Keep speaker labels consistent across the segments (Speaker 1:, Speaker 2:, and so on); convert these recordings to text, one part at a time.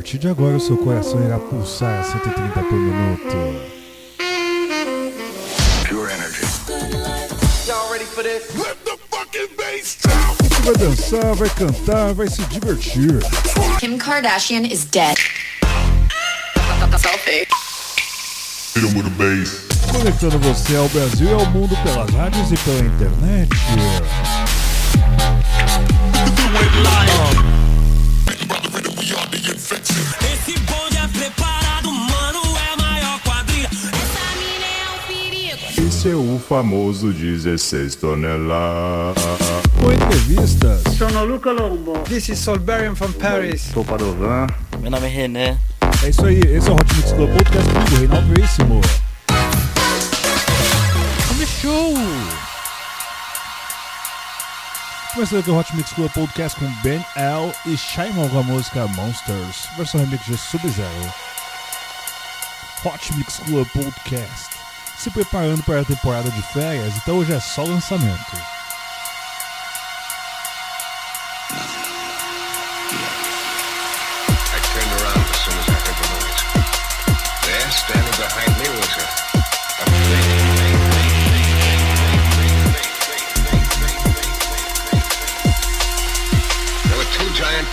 Speaker 1: partir de agora o seu coração irá pulsar a 130 por minuto.
Speaker 2: Pure energy.
Speaker 3: Y'all ready for this?
Speaker 2: Let the fucking bass drop.
Speaker 1: Você vai dançar, vai cantar, vai se divertir.
Speaker 4: Kim Kardashian is dead. Selfie.
Speaker 2: Hit 'em with a bass.
Speaker 1: Conectando você ao Brasil e ao mundo pelas rádios e pela internet.
Speaker 5: Famoso 16 toneladas.
Speaker 1: Com entrevistas,
Speaker 6: Sono Luca Lombo.
Speaker 7: This is Solberian from Paris.
Speaker 5: Sou Padovan.
Speaker 8: Meu nome é René.
Speaker 1: é isso aí. Esse é o Hot Mix Club Podcast comigo, Reinaldo Veríssimo. Começou! Começando aqui o Hot Mix Club Podcast com Ben L e Shymal com a música Monsters, versão remix de Sub-Zero. Hot Mix Club Podcast. se preparando para a temporada de férias, então hoje é só lançamento.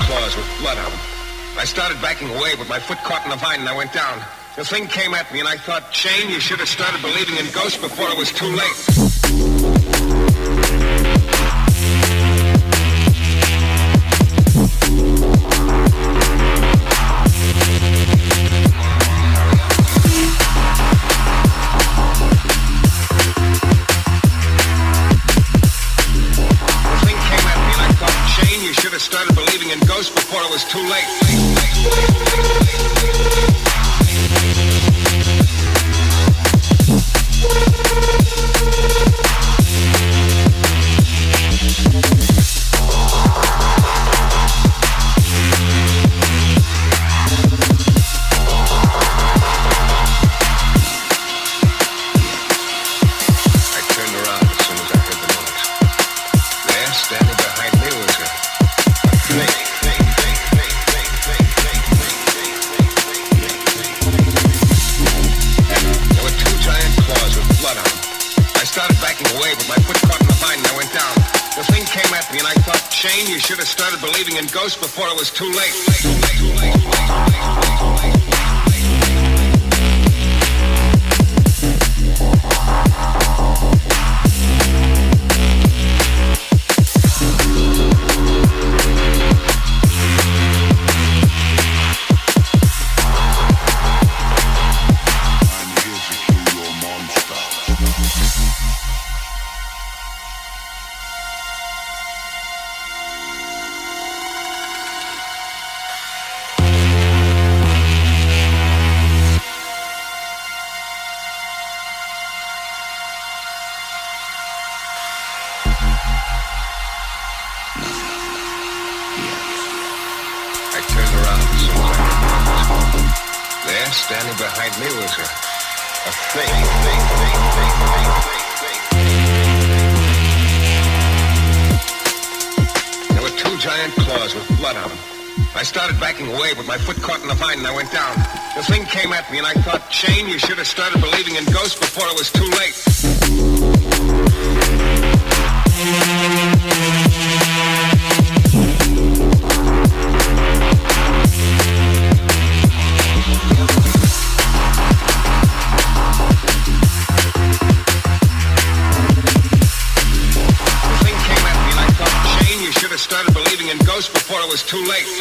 Speaker 2: claws with blood on them. I started backing away, but my foot caught in the vine and I went down. The thing came at me and I thought, Shane, you should have started believing in ghosts before it was too late. The thing came at me and Shane, you should have started believing in ghosts before it was too late. There, standing behind me, was a, a thing. There were two giant claws with blood on them. I started backing away, but my foot caught in the vine and I went down. The thing came at me and I thought, Shane, you should have started believing in ghosts before it was too late. Too late.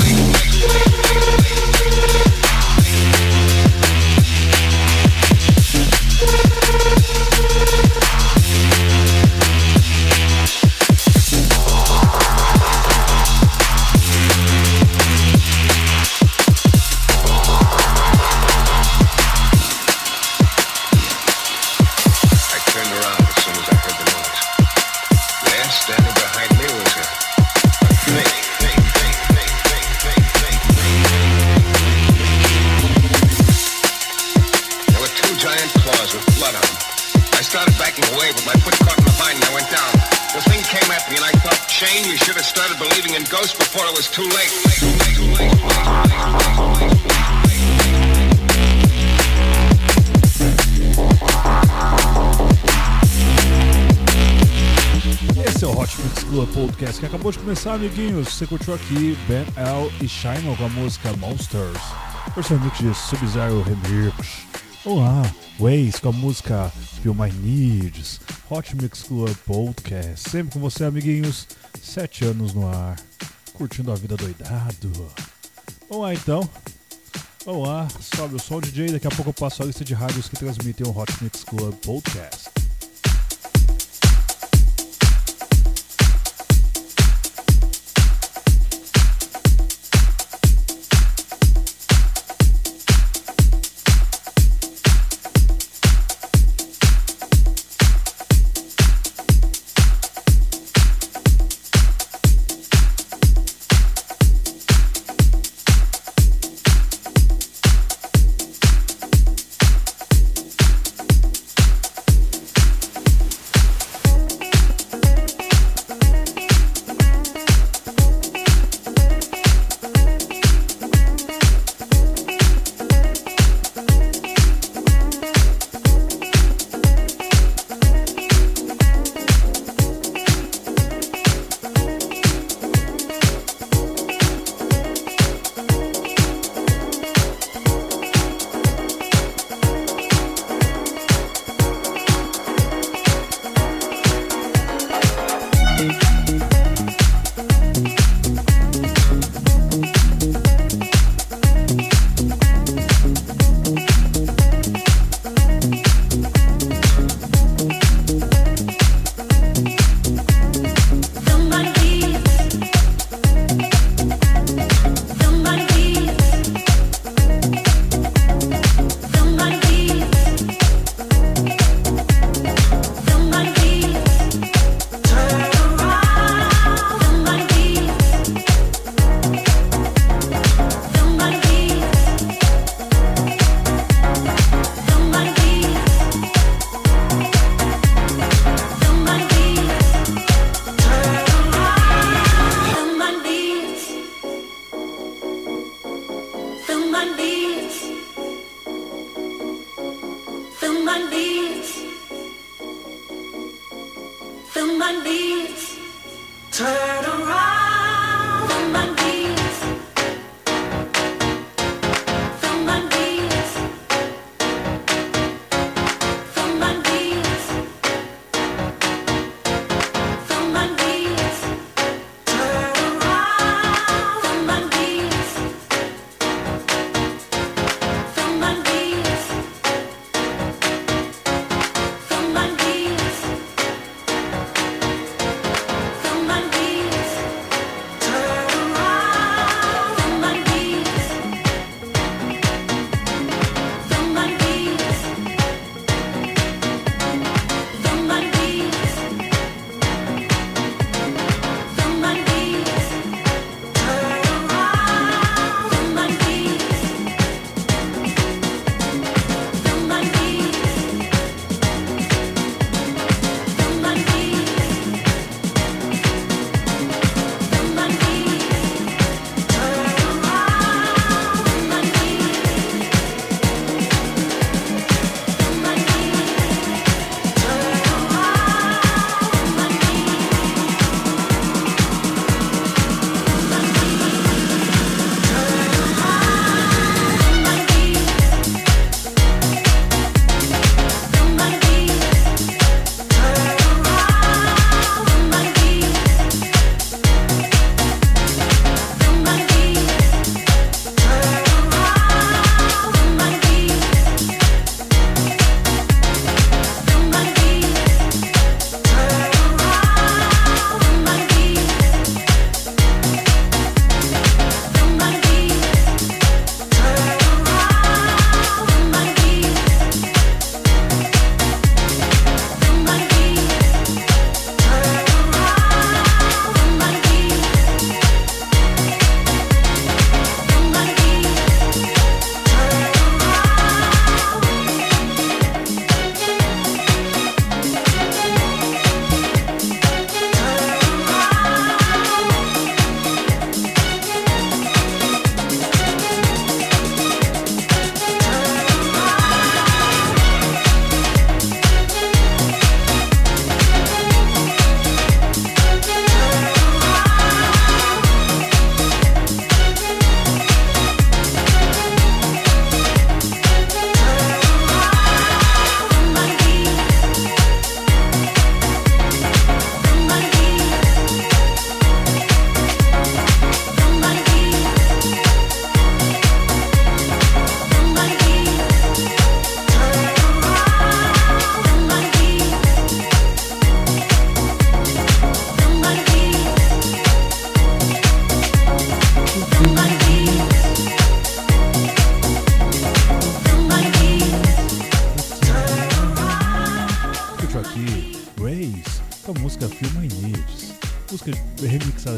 Speaker 1: Mix Club Podcast que acabou de começar, amiguinhos. Você curtiu aqui Ben L e Shino com a música Monsters, versão remix de Sub-Zero Remix. Olá, Waze com a música Feel My Needs. Hot Mix Club Podcast, sempre com você, amiguinhos. Sete anos no ar, curtindo a vida doidado. Vamos lá então. Vamos lá, sobe o som DJ. Daqui a pouco eu passo a lista de rádios que transmitem o Hot Mix Club Podcast.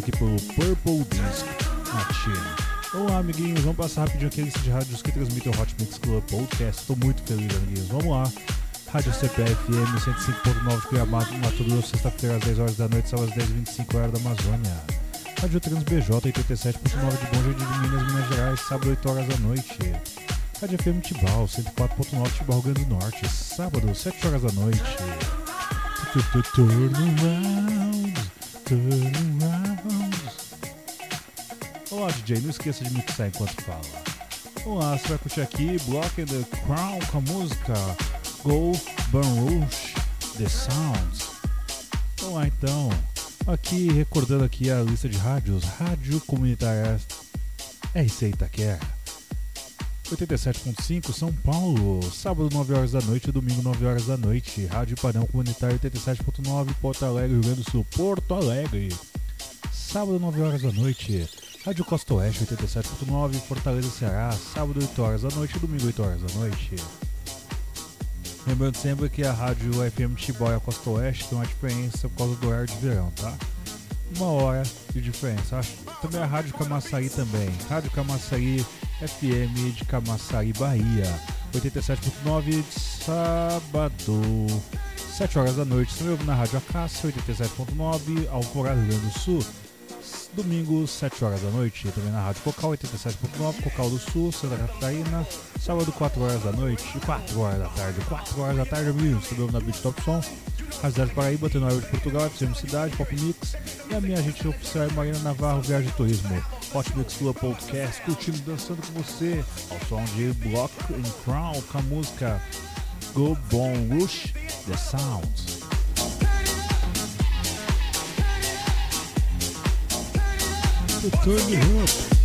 Speaker 1: Aqui pelo Purple Disc Machine. Olá, amiguinhos, vamos passar rapidinho aqui a lista de rádios que transmitem o Hot Mix Club Podcast. Estou muito feliz, amiguinhos. Vamos lá. Rádio CPFM 105.9 de Cuiabá, Mato Grosso, sexta-feira às 10 horas da noite, sábado às 10h25 horas da Amazônia. Rádio Trans BJ 87.9 de Bom Jardim de Minas, Minas Gerais, sábado 8 horas da noite. Rádio FM Tibau 104.9 Tibau, Rio Grande do Norte, sábado 7 horas da noite. Turn around, turn around. Olá, DJ, não esqueça de mixar enquanto fala. Olá, você vai curtir aqui Block the Crown com a música Go Burn Rush The Sounds. Olá, então. Aqui, recordando aqui a lista de rádios. Rádio Comunitária RC Itaquera. 87.5 São Paulo, sábado 9 horas da noite, domingo 9 horas da noite. Rádio Padrão Comunitário 87.9 Porto Alegre, Rio Grande do Sul, Porto Alegre. Sábado 9 horas da noite. Rádio Costa Oeste 87.9 Fortaleza, Ceará, sábado 8 horas da noite, domingo 8 horas da noite. Lembrando sempre que a rádio FM Tibau e a Costa Oeste tem uma diferença por causa do horário de verão, tá? Uma hora de diferença. Também a Rádio Camaçari também. Rádio Camaçari FM de Camaçari, Bahia. 87.9 de sábado. 7 horas da noite. Também ouve na Rádio Acácia, 87.9, Alvorada, Rio Grande do Sul. Domingo, 7 horas da noite, também na Rádio Cocal 87.9, Cocal do Sul, Santa Catarina. Sábado, 4 horas da noite, 4 horas da tarde, 4 horas da tarde, amigos. Também na Beat Top Som, Rádio Cidade Paraíba, Tenório de Portugal, FCM Cidade, Pop Mix. E a minha agente oficial Marina Navarro, Viagem Turismo. Hot Mix Club Podcast, curtindo, dançando com você. Ao som de Block and Crown, com a música Go Bon Rush, The Sounds. It.
Speaker 3: Bring noise!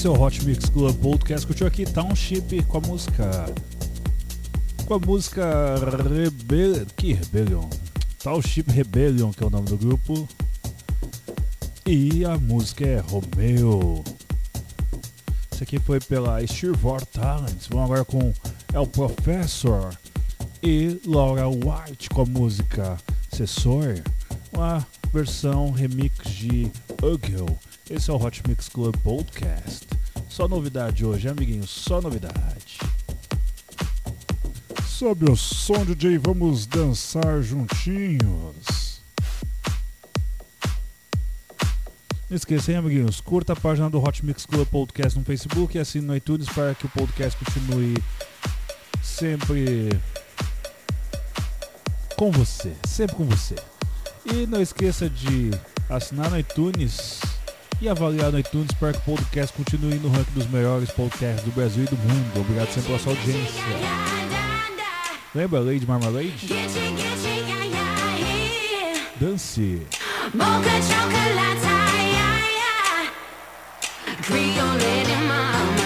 Speaker 1: Esse é o Hot Mix Club Podcast. Curtiu aqui Township com a música. Com a música Rebel... Que Rebellion? Township Rebellion, que é o nome do grupo. E a música é Romeo. Esse aqui foi pela Shearvor Talents. Vamos agora com El Professor e Laura White com a música Sessor. Uma versão remix de Ugel. Esse é o Hot Mix Club Podcast. Só novidade hoje, amiguinhos, só novidade. Sobe o som, DJ, vamos dançar juntinhos. Não esqueça, hein, amiguinhos, curta a página do Hot Mix Club Podcast no Facebook e assine no iTunes para que o podcast continue sempre com você, sempre com você. E não esqueça de assinar no iTunes e avaliar no iTunes para que o podcast continue no ranking dos melhores podcasts do Brasil e do mundo. Obrigado sempre pela sua audiência. Lembra Lady Marmalade? Dance.
Speaker 6: Mocha chocolate, yeah, yeah. Creole marmalade.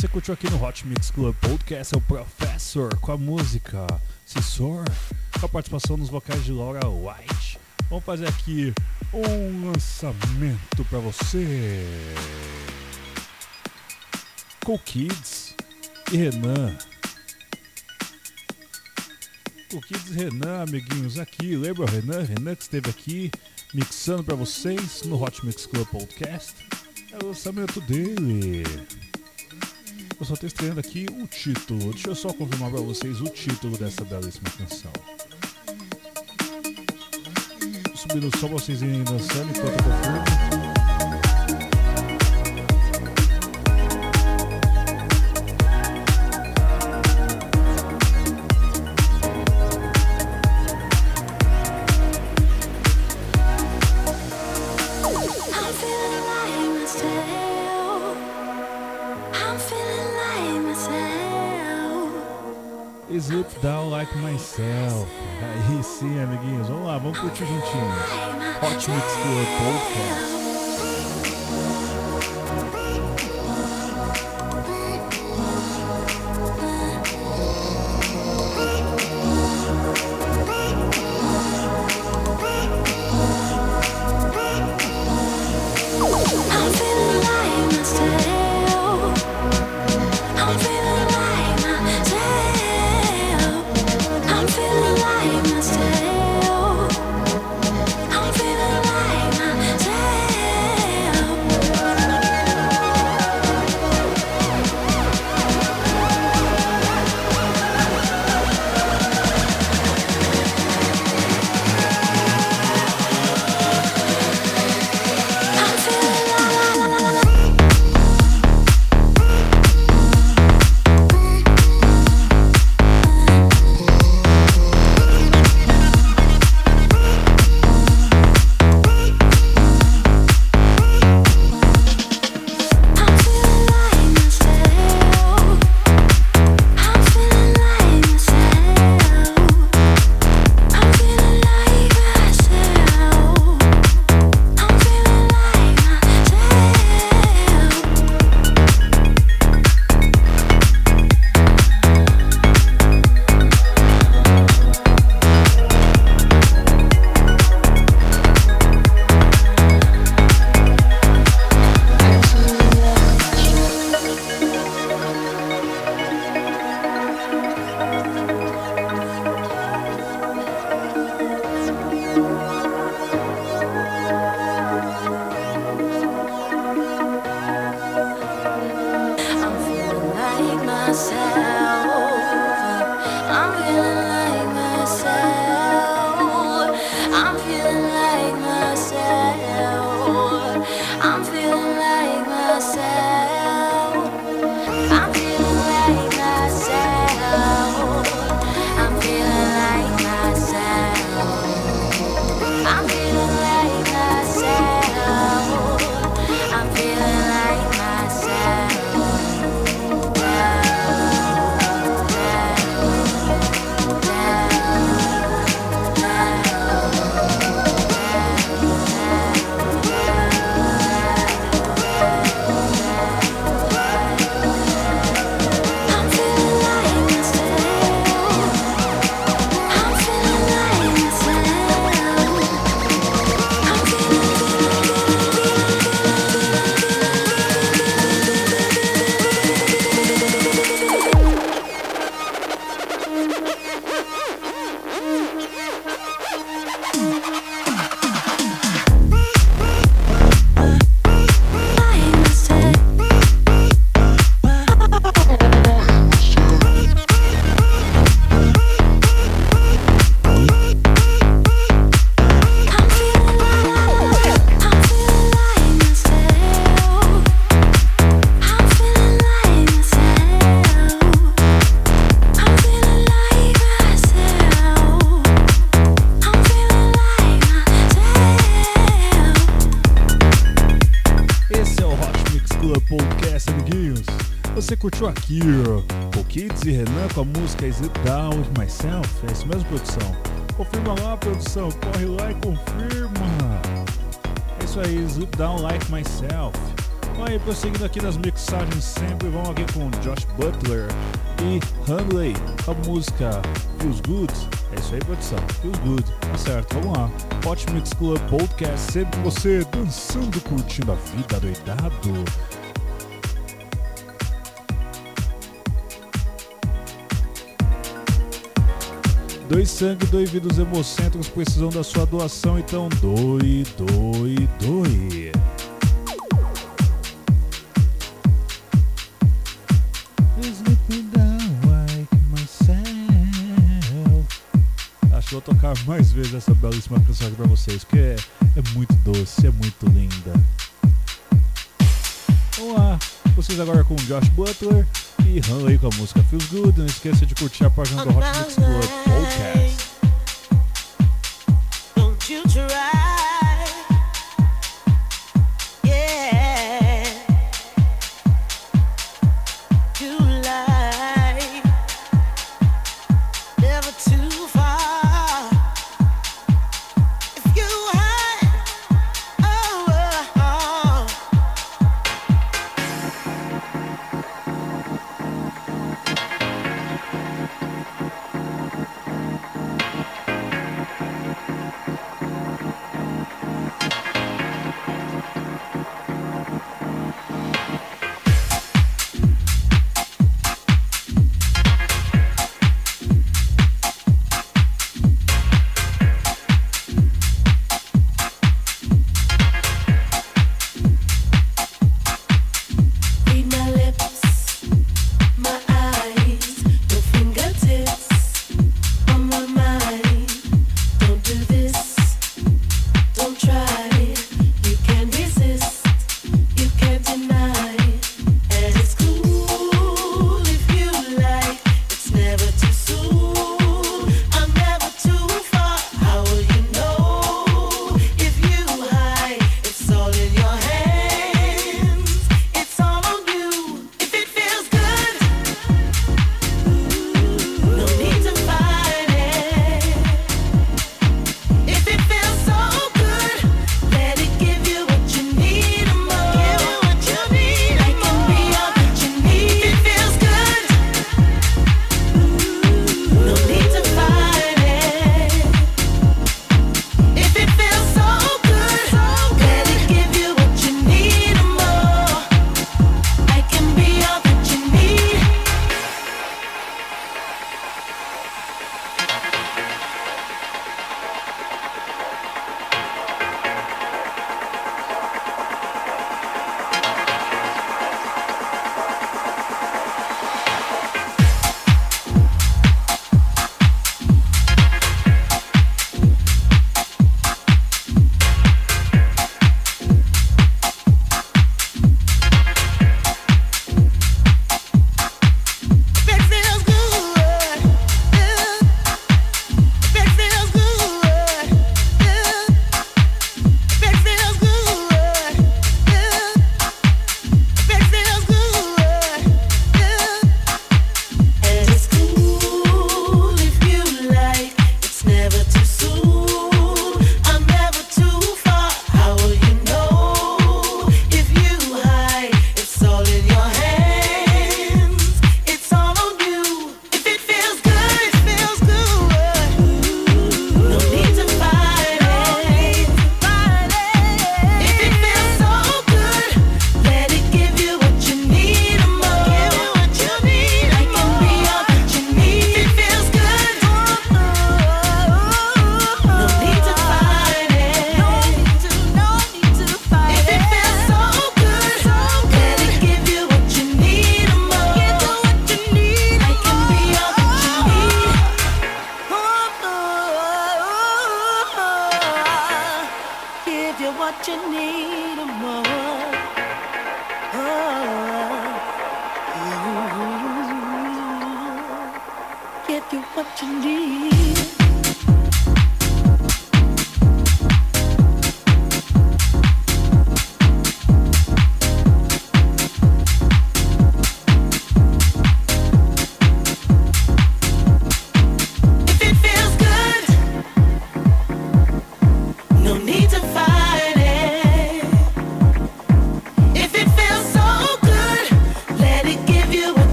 Speaker 1: Você curtiu aqui no Hot Mix Club Podcast? É o Professor com a música Cissor, com a participação nos vocais de Laura White. Vamos fazer aqui um lançamento pra você. Cool Kids e Renan. Cool Kids e Renan, amiguinhos, aqui. Lembra o Renan? Renan que esteve aqui mixando pra vocês no Hot Mix Club Podcast. É o lançamento dele. Só tô estreando aqui o título. Deixa eu só confirmar pra vocês o título dessa belíssima canção. Subindo só pra vocês irem dançando enquanto eu confirmo.
Speaker 6: Curtir juntinhos. Hot Mix Club Podcast. Aqui o Kids e Renan com a música Is It Down With Myself? É isso mesmo, produção? Confirma lá, produção. Corre lá e confirma. É isso aí, Is It Down Like Myself. Vamos aí, prosseguindo aqui nas mixagens sempre. Vamos aqui com Josh Butler e Hanley com a música Feels Good. É isso aí, produção. Feels Good. Tá certo, vamos lá. Hot Mix Club Podcast, sempre você dançando, curtindo a vida doidado. Doe sangue, doe vidas hemocêntricos precisam da sua doação, então doe, doe, doe. Acho que vou tocar mais vezes essa belíssima canção aqui pra vocês, porque é, é muito doce, é muito linda. Vamos lá, vocês agora com Josh Butler e Hanley com a música Feels Good. Não esqueça de curtir a página do Hot Mix Club Podcast.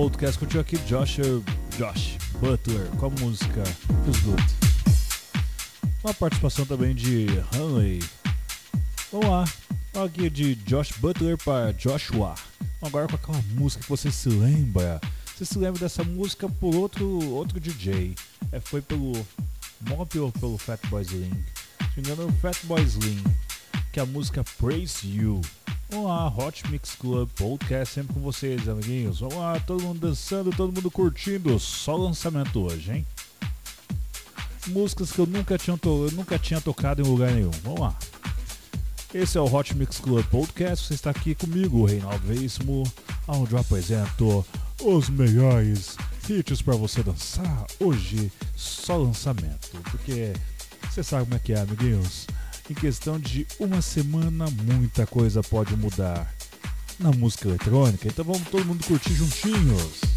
Speaker 1: Podcast. Continua aqui Josh, Josh Butler com a música Feels Good. Uma participação também de Hanley. Vamos lá. Vamos Aqui de Josh Butler para Joshua. Agora com aquela música que você se lembra. Você se lembra dessa música por outro, outro DJ. É, foi pelo Mob ou pelo Fatboy Slim? Se não me engano, o Fatboy Slim. Que é a música Praise You. Vamos lá, Hot Mix Club Podcast sempre com vocês, amiguinhos. Vamos lá, todo mundo dançando, todo mundo curtindo. Só lançamento hoje, hein? Músicas que eu nunca tinha, to- eu nunca tinha tocado em lugar nenhum. Vamos lá. Esse é o Hot Mix Club Podcast. Você está aqui comigo, Reinaldo Veríssimo, onde eu apresento os melhores hits para você dançar. Hoje, só lançamento. Porque você sabe como é que é, amiguinhos. Em questão de uma semana, muita coisa pode mudar na música eletrônica. Então vamos todo mundo curtir juntinhos.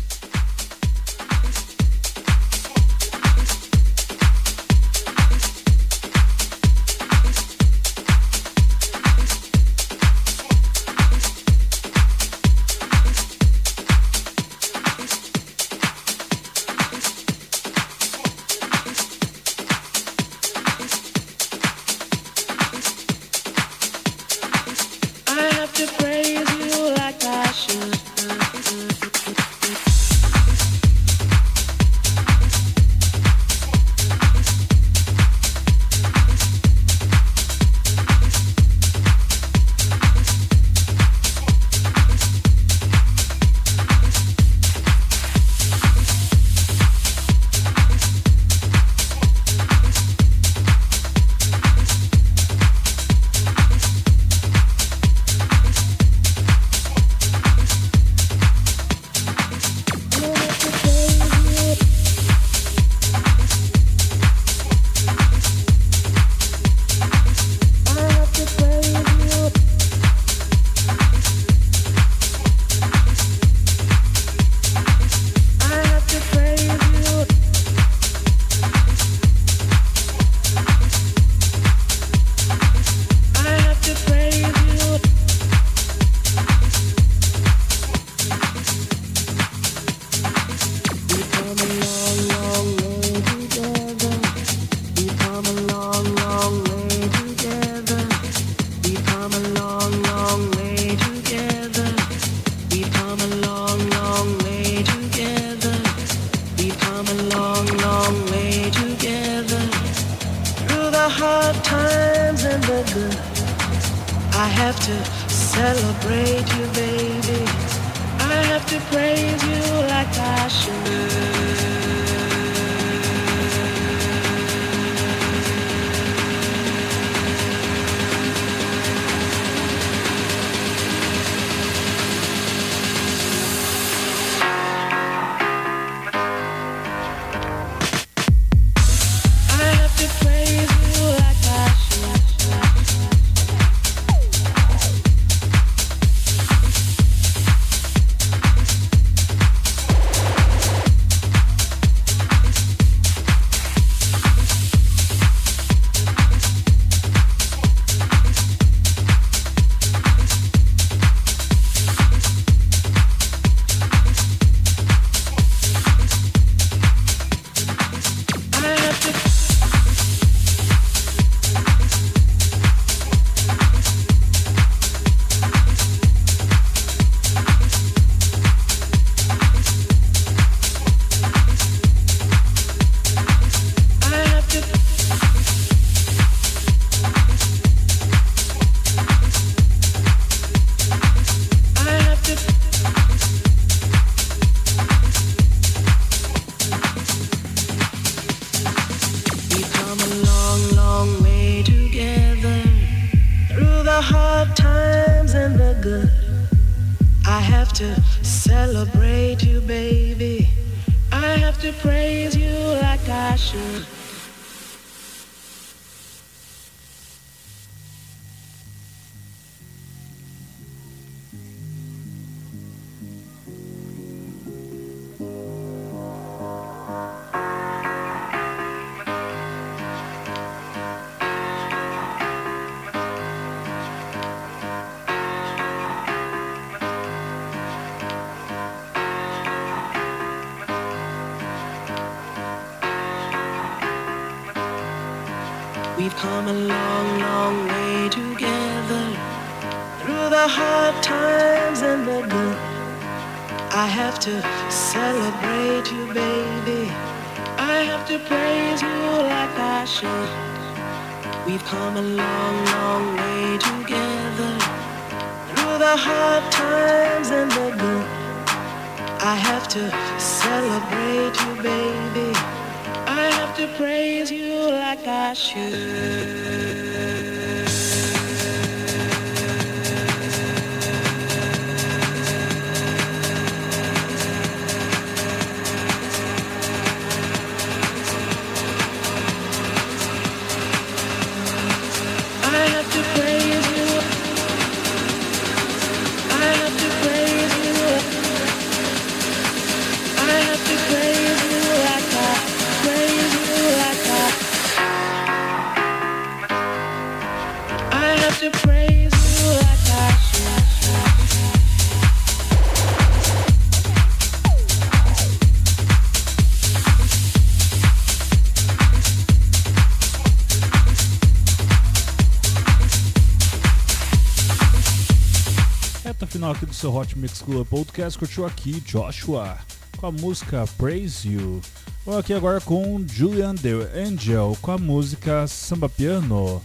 Speaker 1: Final aqui do seu Hot Mix Club Podcast, curtiu aqui Joshua com a música Praise You. Vamos aqui agora com Julian The Angel com a música Samba Piano.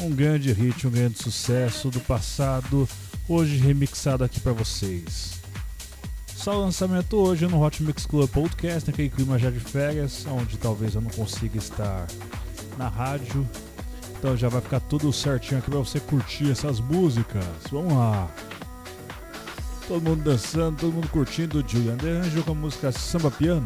Speaker 1: Um grande hit, um grande sucesso do passado, hoje remixado aqui pra vocês. Só o lançamento hoje no Hot Mix Club Podcast, naquele clima já de férias, onde talvez eu não consiga estar na rádio. Então já vai ficar tudo certinho aqui pra você curtir essas músicas. Vamos lá. Todo mundo dançando, todo mundo curtindo Julian The Angel com a música Samba Piano.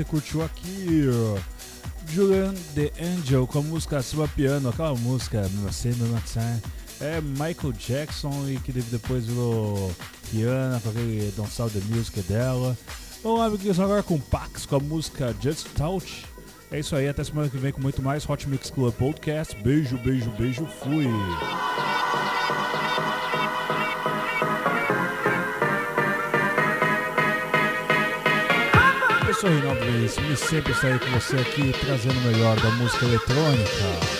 Speaker 1: Você curtiu aqui Julian The Angel com a música Suba Piano, aquela música é Michael Jackson e que depois virou Rihanna com aquele Don't Stop the Music dela. Vamos lá, amiguinhos, agora com Pax com a música Just Touch. É isso aí, até semana que vem com muito mais Hot Mix Club Podcast. Beijo, beijo, beijo, fui! Sou Reinaldo Veríssimo e sempre estarei com você aqui trazendo o melhor da música eletrônica.